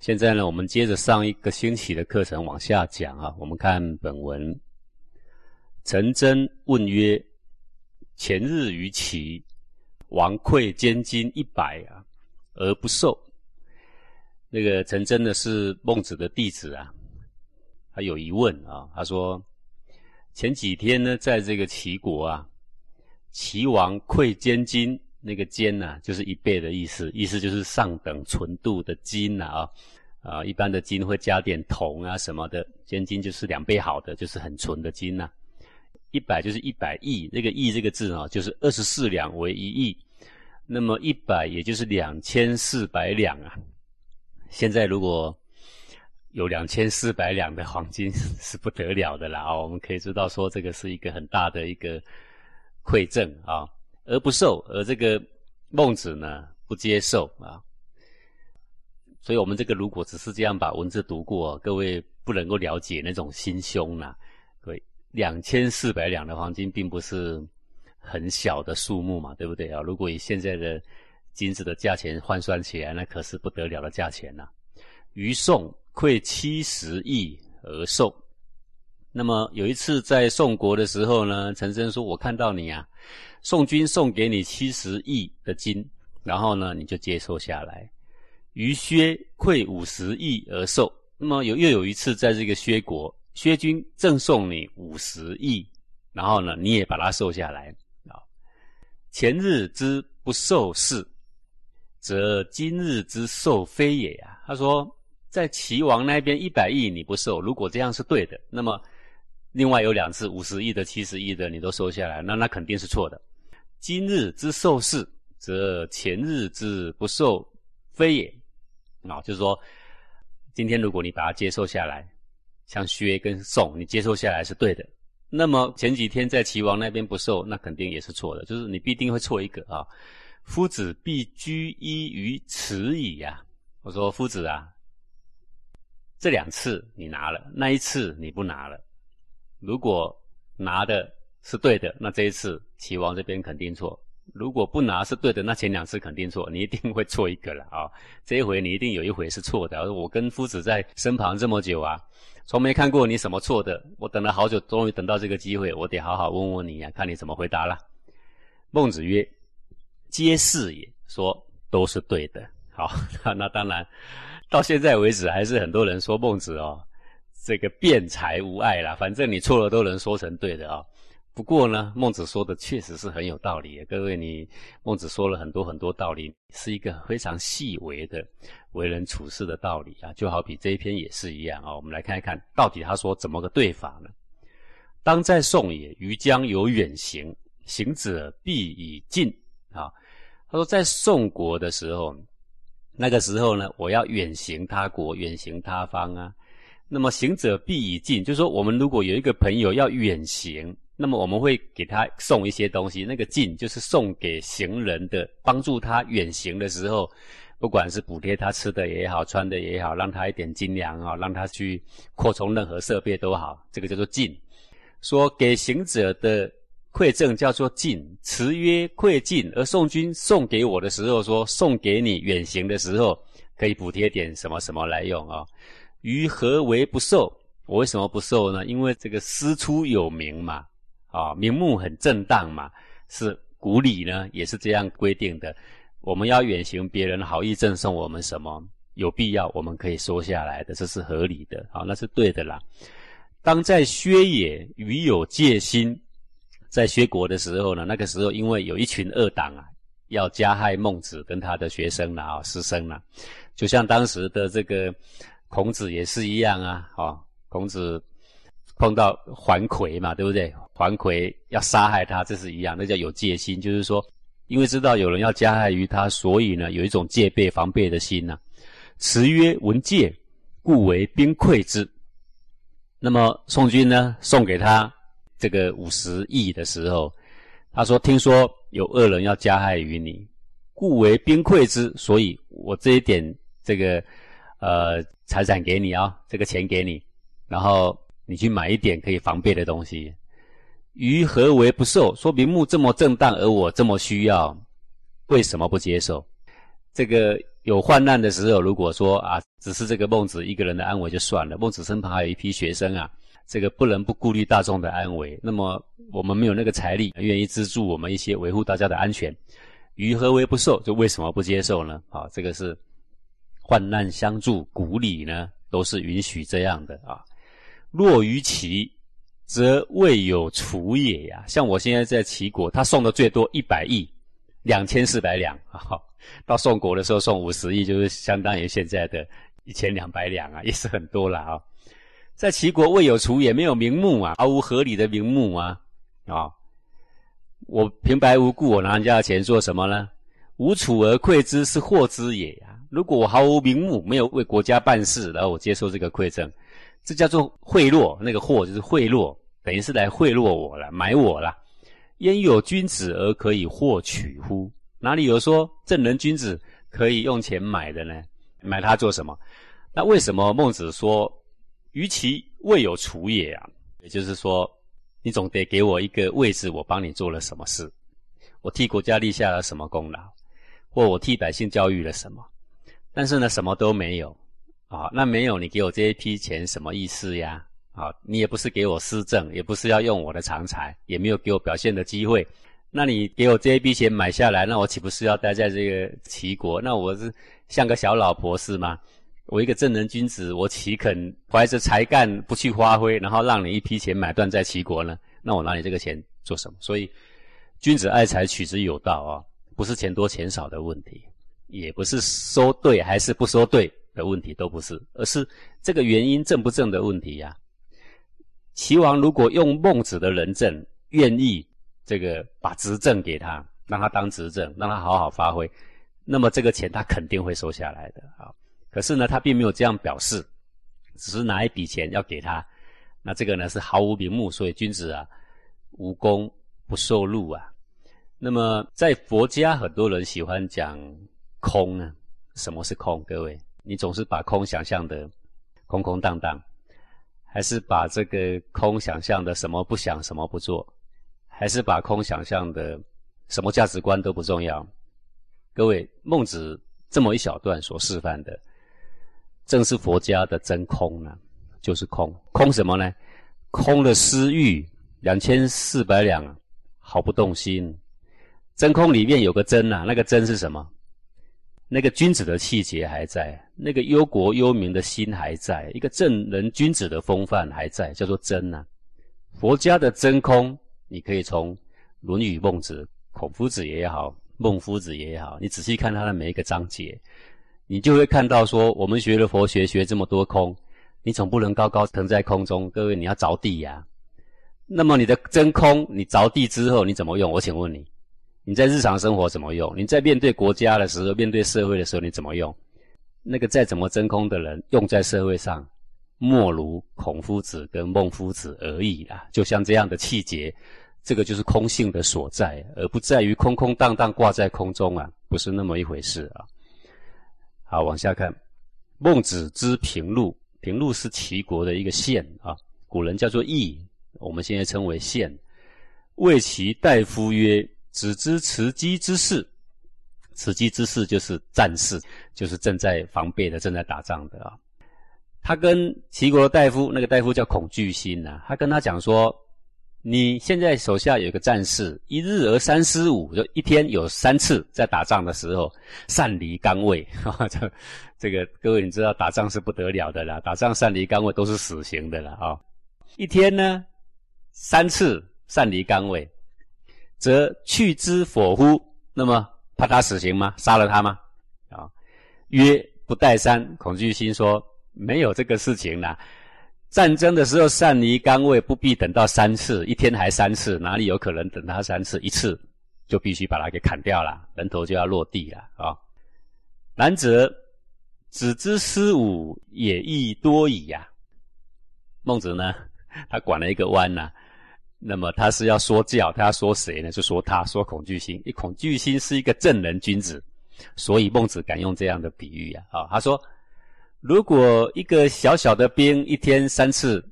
现在呢，我们接着上一个星期的课程往下讲啊。我们看本文，陈真问曰：“前日于齐，王馈监金一百啊，而不受。”那个陈真呢是孟子的弟子啊，他有疑问啊。他说：“前几天呢，在这个齐国啊，齐王馈监金。”那个坚呐，就是一倍的意思，意思就是上等纯度的金呐啊啊，一般的金会加点铜啊什么的，坚金就是两倍好的，就是很纯的金呐。一百就是一百亿，那个亿这个字啊，就是二十四两为一亿，那么一百也就是两千四百两啊。现在如果有两千四百两的黄金 是不得了的啦啊，我们可以知道说这个是一个很大的一个馈赠啊。而不受，而这个孟子呢不接受啊，所以我们这个如果只是这样把文字读过，各位不能够了解那种心胸呐。对，两千四百两的黄金并不是很小的数目嘛，对不对啊？如果以现在的金子的价钱换算起来，那可是不得了的价钱呐。于宋馈七十亿而受。那么有一次在宋国的时候呢，陈升说：“我看到你啊，宋军送给你七十亿的金，然后呢你就接受下来。于薛馈五十亿而受。那么有又有一次在这个薛国，薛军赠送你五十亿，然后呢你也把它受下来啊。前日之不受事，则今日之受非也呀。他说，在齐王那边一百亿你不受，如果这样是对的，那么。另外有两次五十亿的、七十亿的，你都收下来，那那肯定是错的。今日之受事，则前日之不受非也。啊，就是说，今天如果你把它接受下来，像薛跟宋，你接受下来是对的。那么前几天在齐王那边不受，那肯定也是错的，就是你必定会错一个啊。夫子必居一于此矣呀。我说夫子啊，这两次你拿了，那一次你不拿了。如果拿的是对的，那这一次齐王这边肯定错；如果不拿是对的，那前两次肯定错，你一定会错一个了啊！这一回你一定有一回是错的。我跟夫子在身旁这么久啊，从没看过你什么错的。我等了好久，终于等到这个机会，我得好好问问你呀，看你怎么回答了。孟子曰：“皆是也。”说都是对的。好，那当然，到现在为止还是很多人说孟子哦。这个辩才无碍啦，反正你错了都能说成对的啊。不过呢，孟子说的确实是很有道理。各位，你孟子说了很多很多道理，是一个非常细微的为人处事的道理啊。就好比这一篇也是一样啊。我们来看一看到底他说怎么个对法呢？当在宋也，于将有远行，行者必以近啊。他说在宋国的时候，那个时候呢，我要远行他国，远行他方啊。那么行者必以近，就是说，我们如果有一个朋友要远行，那么我们会给他送一些东西。那个近就是送给行人的，帮助他远行的时候，不管是补贴他吃的也好，穿的也好，让他一点精粮啊，让他去扩充任何设备都好，这个叫做近。说给行者的馈赠叫做近，词曰馈近。而宋军送给我的时候说，送给你远行的时候可以补贴点什么什么来用啊。于何为不受？我为什么不受呢？因为这个师出有名嘛，啊，名目很正当嘛，是古礼呢，也是这样规定的。我们要远行，别人好意赠送我们什么，有必要，我们可以收下来的，这是合理的，好，那是对的啦。当在薛野，与有戒心，在薛国的时候呢，那个时候因为有一群恶党啊，要加害孟子跟他的学生了啊，师生了，就像当时的这个。孔子也是一样啊，哦，孔子碰到桓魁嘛，对不对？桓魁要杀害他，这是一样，那叫有戒心，就是说，因为知道有人要加害于他，所以呢，有一种戒备防备的心呐。辞曰：“闻戒，故为兵馈之。”那么宋军呢，送给他这个五十亿的时候，他说：“听说有恶人要加害于你，故为兵馈之，所以我这一点这个。”呃，财产给你啊，这个钱给你，然后你去买一点可以防备的东西。于何为不受？说明目这么正当，而我这么需要，为什么不接受？这个有患难的时候，如果说啊，只是这个孟子一个人的安危就算了，孟子身旁还有一批学生啊，这个不能不顾虑大众的安危。那么我们没有那个财力，愿意资助我们一些维护大家的安全，于何为不受？就为什么不接受呢？啊，这个是患难相助，古礼呢都是允许这样的啊。若于齐，则未有除也呀。像我现在在齐国，他送的最多一百亿，两千四百两啊。到宋国的时候送五十亿，就是相当于现在的一千两百两啊，也是很多了啊。在齐国未有除，也没有名目啊，毫无合理的名目啊啊！我平白无故我拿人家的钱做什么呢？无楚而馈之，是祸之也呀。如果我毫无名目，没有为国家办事，然后我接受这个馈赠，这叫做贿赂。那个货就是贿赂，等于是来贿赂我了，买我了。焉有君子而可以获取乎？哪里有说正人君子可以用钱买的呢？买它做什么？那为什么孟子说“于其未有除也”啊？也就是说，你总得给我一个位置，我帮你做了什么事，我替国家立下了什么功劳，或我替百姓教育了什么？但是呢，什么都没有啊！那没有你给我这一批钱什么意思呀？啊，你也不是给我施政，也不是要用我的长才，也没有给我表现的机会。那你给我这一笔钱买下来，那我岂不是要待在这个齐国？那我是像个小老婆是吗？我一个正人君子，我岂肯怀着才干不去发挥，然后让你一批钱买断在齐国呢？那我拿你这个钱做什么？所以，君子爱财，取之有道啊，不是钱多钱少的问题，也不是说对还是不说对的问题，都不是，而是这个原因正不正的问题呀。齐王如果用孟子的人证，愿意。这个把执政给他，让他当执政，让他好好发挥，那么这个钱他肯定会收下来的啊。可是呢，他并没有这样表示，只是拿一笔钱要给他。那这个呢是毫无名目，所以君子啊，无功不受禄啊。那么在佛家，很多人喜欢讲空呢。什么是空？各位，你总是把空想象的空空荡荡，还是把这个空想象的什么不想，什么不做？还是把空想象的什么价值观都不重要。各位，孟子这么一小段所示范的，正是佛家的真空呢，就是空。空什么呢？空的私欲，两千四百两，毫不动心。真空里面有个真呐，那个真是什么？那个君子的气节还在，那个忧国忧民的心还在，一个正人君子的风范还在，叫做真呐。佛家的真空。你可以从《论语》《孟子》《孔夫子》也好，《孟夫子》也好，你仔细看他的每一个章节，你就会看到说，我们学了佛学，学这么多空，你总不能高高腾在空中，各位你要着地呀。那么你的真空，你着地之后你怎么用？我请问你，你在日常生活怎么用？你在面对国家的时候，面对社会的时候，你怎么用？那个再怎么真空的人，用在社会上，莫如孔夫子跟孟夫子而已啊。就像这样的气节。这个就是空性的所在，而不在于空空荡荡挂在空中啊，不是那么一回事啊。好，往下看，孟子之平陆，平陆是齐国的一个县啊，古人叫做邑，我们现在称为县。谓其大夫曰：“子之持机之事，持机之事就是战士，就是正在防备的，正在打仗的啊。”他跟齐国大夫，那个大夫叫孔巨心呐，他跟他讲说。你现在手下有个战士，一日而三思五，就一天有三次在打仗的时候擅离岗位。哈，这这个各位你知道打仗是不得了的啦，打仗擅离岗位都是死刑的了啊。一天呢三次擅离岗位，则去之否乎？那么怕他死刑吗？杀了他吗？啊，曰不待三。恐惧心说没有这个事情啦。战争的时候善离岗位不必等到三次，一天还三次，哪里有可能等他三次？一次就必须把他给砍掉了，人头就要落地了啊！然则子之失武也亦多矣呀。孟子呢，他拐了一个弯呐，那么他是要说教，他要说谁呢？就说他说恐惧心，因恐惧心是一个正人君子，所以孟子敢用这样的比喻呀。啊，他说。如果一个小小的兵一天三次，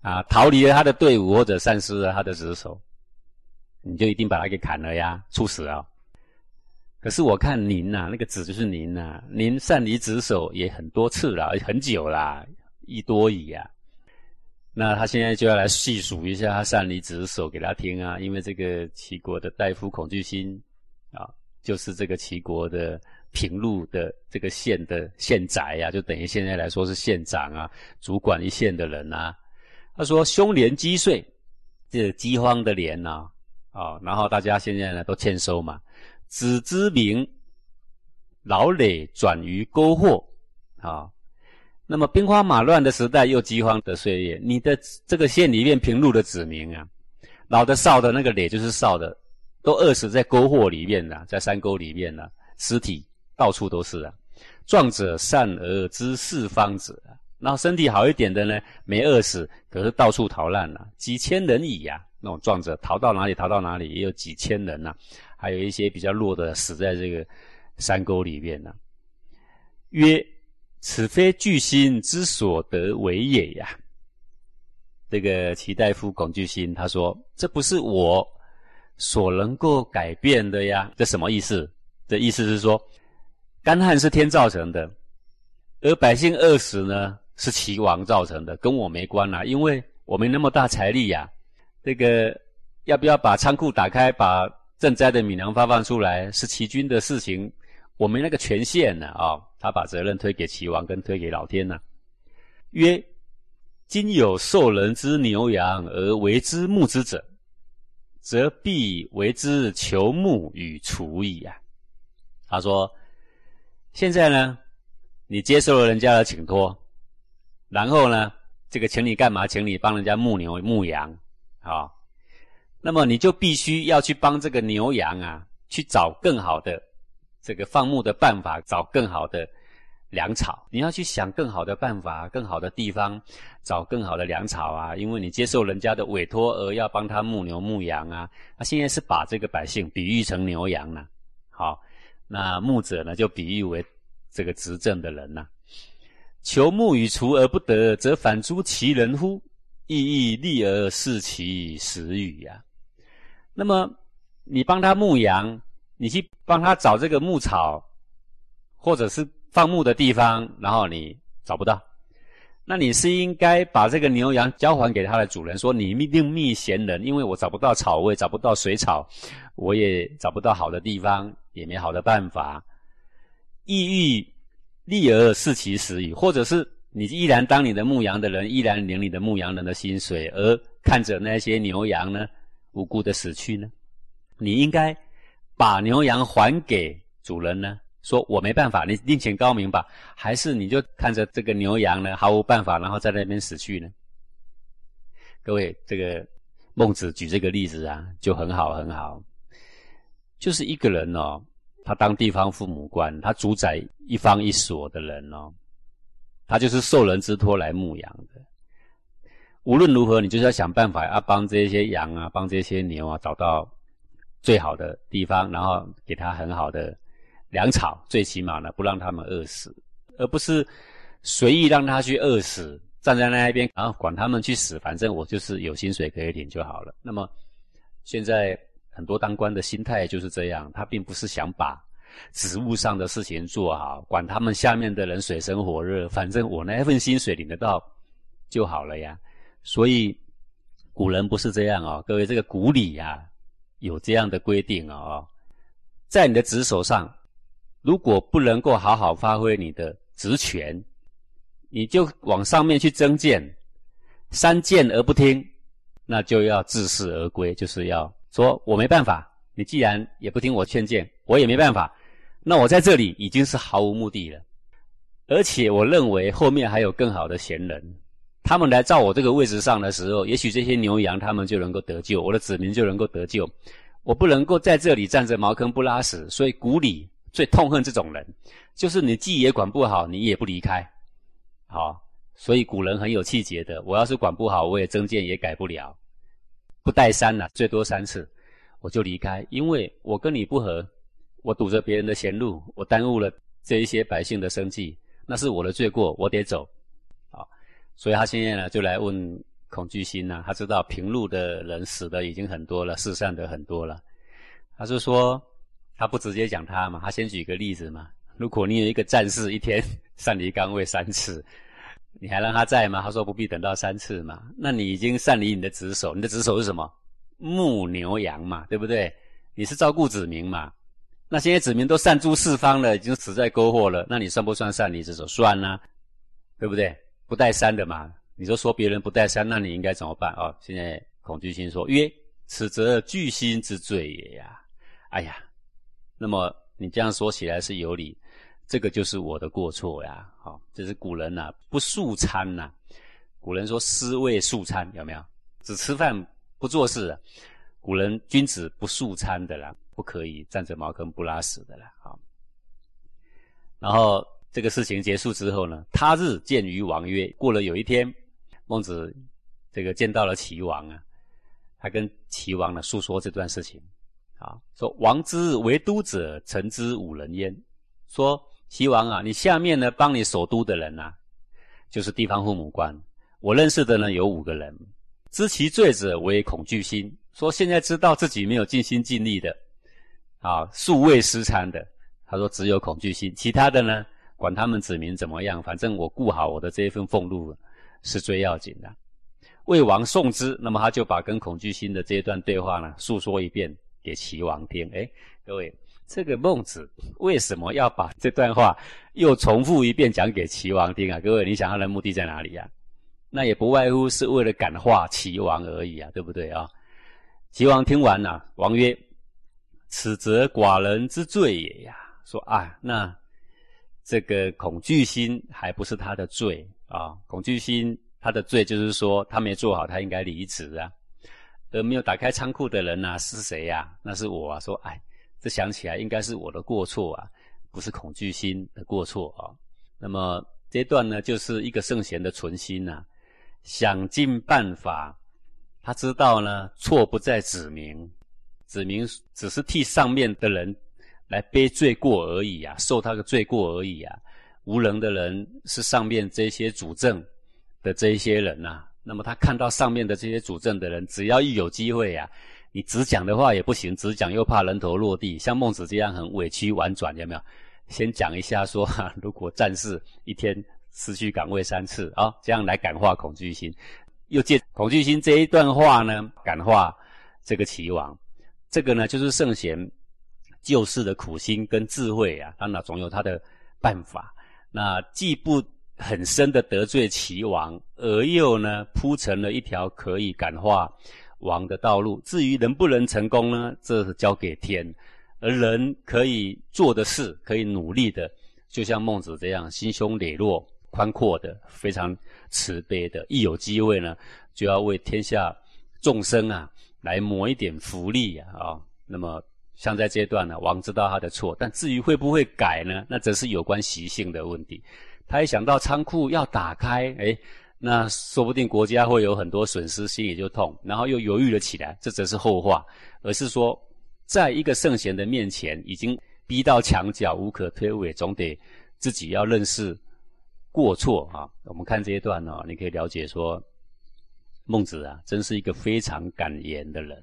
啊，逃离了他的队伍或者丧失了他的职守，你就一定把他给砍了呀，处死啊！可是我看您呐，那个子就是您呐，您擅离职守也很多次了，很久啦，一多矣啊。那他现在就要来细数一下他擅离职守给他听啊，因为这个齐国的大夫孔巨心啊，就是这个齐国的平陆的这个县的县宅呀，就等于现在来说是县长啊，主管一县的人呐。他说：“凶年积岁，这饥荒的年呐，啊，然后大家现在呢都欠收嘛。”子之名，劳累转于沟壑，啊，那么兵荒马乱的时代，又饥荒的岁月，你的这个县里面平路的子民啊，老的少的那个累就是少的，都饿死在沟壑里面了，在山沟里面了，尸体到处都是啊。壮者善而知四方者，然后身体好一点的呢，没饿死，可是到处逃难了，几千人矣呀。那种壮者逃到哪里逃到哪里，也有几千人呐。还有一些比较弱的死在这个山沟里面呢。曰：此非巨星之所得为也呀。这个齐大夫龚巨星他说：“这不是我所能够改变的呀。”这什么意思？这意思是说，干旱是天造成的，而百姓饿死呢，是齐王造成的，跟我没关啦，因为我没那么大财力呀。这个要不要把仓库打开，把？赈灾的米粮发放出来是齐军的事情，我们那个权限呢？啊，他把责任推给齐王，跟推给老天呢。曰：今有受人之牛羊而为之牧之者，则必为之求牧与除矣啊。他说：现在呢，你接受了人家的请托，然后呢，这个请你干嘛？请你帮人家牧牛牧羊，啊。那么你就必须要去帮这个牛羊啊，去找更好的这个放牧的办法，找更好的粮草。你要去想更好的办法，更好的地方，找更好的粮草啊。因为你接受人家的委托而要帮他牧牛牧羊啊。他现在是把这个百姓比喻成牛羊了。好，那牧者呢就比喻为这个执政的人呐。求牧与除而不得，则反诸其人乎？意义利而视其时与呀。那么，你帮他牧羊，你去帮他找这个牧草，或者是放牧的地方，然后你找不到，那你是应该把这个牛羊交还给他的主人，说你另觅闲人，因为我找不到草，我也找不到水草，我也找不到好的地方，也没好的办法。意欲利而视其食与，或者是你依然当你的牧羊的人，依然领你的牧羊人的薪水，而看着那些牛羊呢？无辜的死去呢？你应该把牛羊还给主人呢？说我没办法，你另请高明吧？还是你就看着这个牛羊呢，毫无办法，然后在那边死去呢？各位，这个孟子举这个例子啊，就很好很好。就是一个人哦，他当地方父母官，他主宰一方一所的人哦，他就是受人之托来牧羊的。无论如何，你就是要想办法，要帮这些羊啊，帮这些牛啊，找到最好的地方，然后给他很好的粮草，最起码呢，不让他们饿死，而不是随意让他去饿死，站在那一边，然后管他们去死，反正我就是有薪水可以领就好了。那么现在很多当官的心态就是这样，他并不是想把职务上的事情做好，管他们下面的人水深火热，反正我那份薪水领得到就好了呀。所以古人不是这样啊，各位，这个古礼呀有这样的规定啊，在你的职守上，如果不能够好好发挥你的职权，你就往上面去增谏，三谏而不听，那就要自视而归，就是要说我没办法，你既然也不听我劝谏，我也没办法，那我在这里已经是毫无目的了，而且我认为后面还有更好的贤人。他们来照我这个位置上的时候，也许这些牛羊他们就能够得救，我的子民就能够得救。我不能够在这里站着茅坑不拉屎，所以古里最痛恨这种人，就是你既也管不好，你也不离开。好，所以古人很有气节的。我要是管不好，我也增建也改不了，不带三了，最多三次，我就离开，因为我跟你不和，我堵着别人的前路，我耽误了这一些百姓的生计，那是我的罪过，我得走。所以他现在呢，就来问孔巨星呢。他知道平路的人死的已经很多了，世上的很多了。他就说：“他不直接讲他嘛，他先举个例子嘛。如果你有一个战士一天 擅离岗位三次，你还让他在吗？他说不必等到三次嘛。那你已经擅离你的职守，你的职守是什么？牧牛羊嘛，对不对？你是照顾子民嘛。那现在子民都散诸四方了，已经死在沟壑了，那你算不算擅离职守？算啊，对不对？不带山的嘛。你就说别人不带山，那你应该怎么办啊？现在恐惧心说曰：此则惧心之罪也呀。哎呀，那么你这样说起来是有理。这个就是我的过错呀，好，这是古人呐，不素餐呐。古人说“思味素餐”，有没有？只吃饭不做事。古人君子不素餐的啦，不可以站着茅坑不拉屎的啦。好，然后这个事情结束之后呢，他日见于王曰：“过了有一天，孟子这个见到了齐王啊，他跟齐王呢诉说这段事情，啊，说王之为都者，臣之五人焉。说。齐王啊，你下面呢帮你守都的人呐，就是地方父母官。我认识的呢有五个人，知其罪者为恐惧心，说现在知道自己没有尽心尽力的，啊，素未食餐的。他说只有恐惧心，其他的呢，管他们子民怎么样，反正我顾好我的这一份俸禄是最要紧的。魏王送之，那么他就把跟恐惧心的这一段对话呢诉说一遍给齐王听。哎，各位。这个孟子为什么要把这段话又重复一遍讲给齐王听啊？各位，你想他的目的在哪里呀？那也不外乎是为了感化齐王而已啊，对不对啊？齐王听完了，王曰：“此则寡人之罪也呀。”说啊，那这个恐惧心还不是他的罪啊？恐惧心他的罪就是说他没做好，他应该离职啊。而没有打开仓库的人呢是谁呀？那是我啊。说哎。这想起来应该是我的过错啊，不是恐惧心的过错啊。那么这段呢，就是一个圣贤的存心呐，想尽办法。他知道呢，错不在子民，子民只是替上面的人来背罪过而已啊，受他的罪过而已啊。无能的人是上面这些主政的这一些人呐。那么他看到上面的这些主政的人，只要一有机会呀。你只讲的话也不行，只讲又怕人头落地。像孟子这样很委屈婉转，有没有？先讲一下说，哈，如果战士一天失去岗位三次啊，这样来感化恐惧心，又借恐惧心这一段话呢，感化这个齐王。这个呢，就是圣贤救世的苦心跟智慧啊，当然总有他的办法。那既不很深的得罪齐王，而又呢铺成了一条可以感化。王的道路，至于能不能成功呢？这是交给天，而人可以做的事，可以努力的，就像孟子这样，心胸磊落、宽阔的，非常慈悲的，一有机会呢，就要为天下众生啊，来谋一点福利啊！啊，那么像在这段呢，王知道他的错，但至于会不会改呢？那则是有关习性的问题。他一想到仓库要打开，哎。那说不定国家会有很多损失，心里就痛，然后又犹豫了起来。这则是后话，而是说，在一个圣贤的面前，已经逼到墙角，无可推诿，总得自己要认识过错啊。我们看这一段呢，你可以了解说，孟子啊，真是一个非常敢言的人，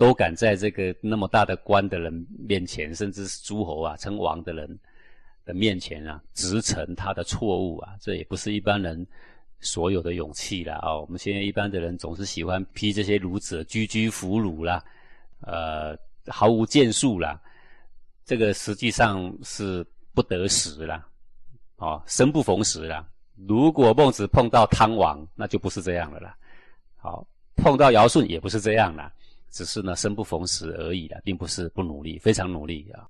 都敢在这个那么大的官的人面前，甚至是诸侯啊、称王的人的面前啊，直陈他的错误啊，这也不是一般人。所有的勇气啦，啊，我们现在一般的人总是喜欢批这些儒者居居俘虏啦，呃，毫无建树啦，这个实际上是不得时啦，哦，生不逢时啦。如果孟子碰到汤王，那就不是这样了啦。好，碰到尧舜也不是这样啦，只是呢生不逢时而已啦，并不是不努力，非常努力啊。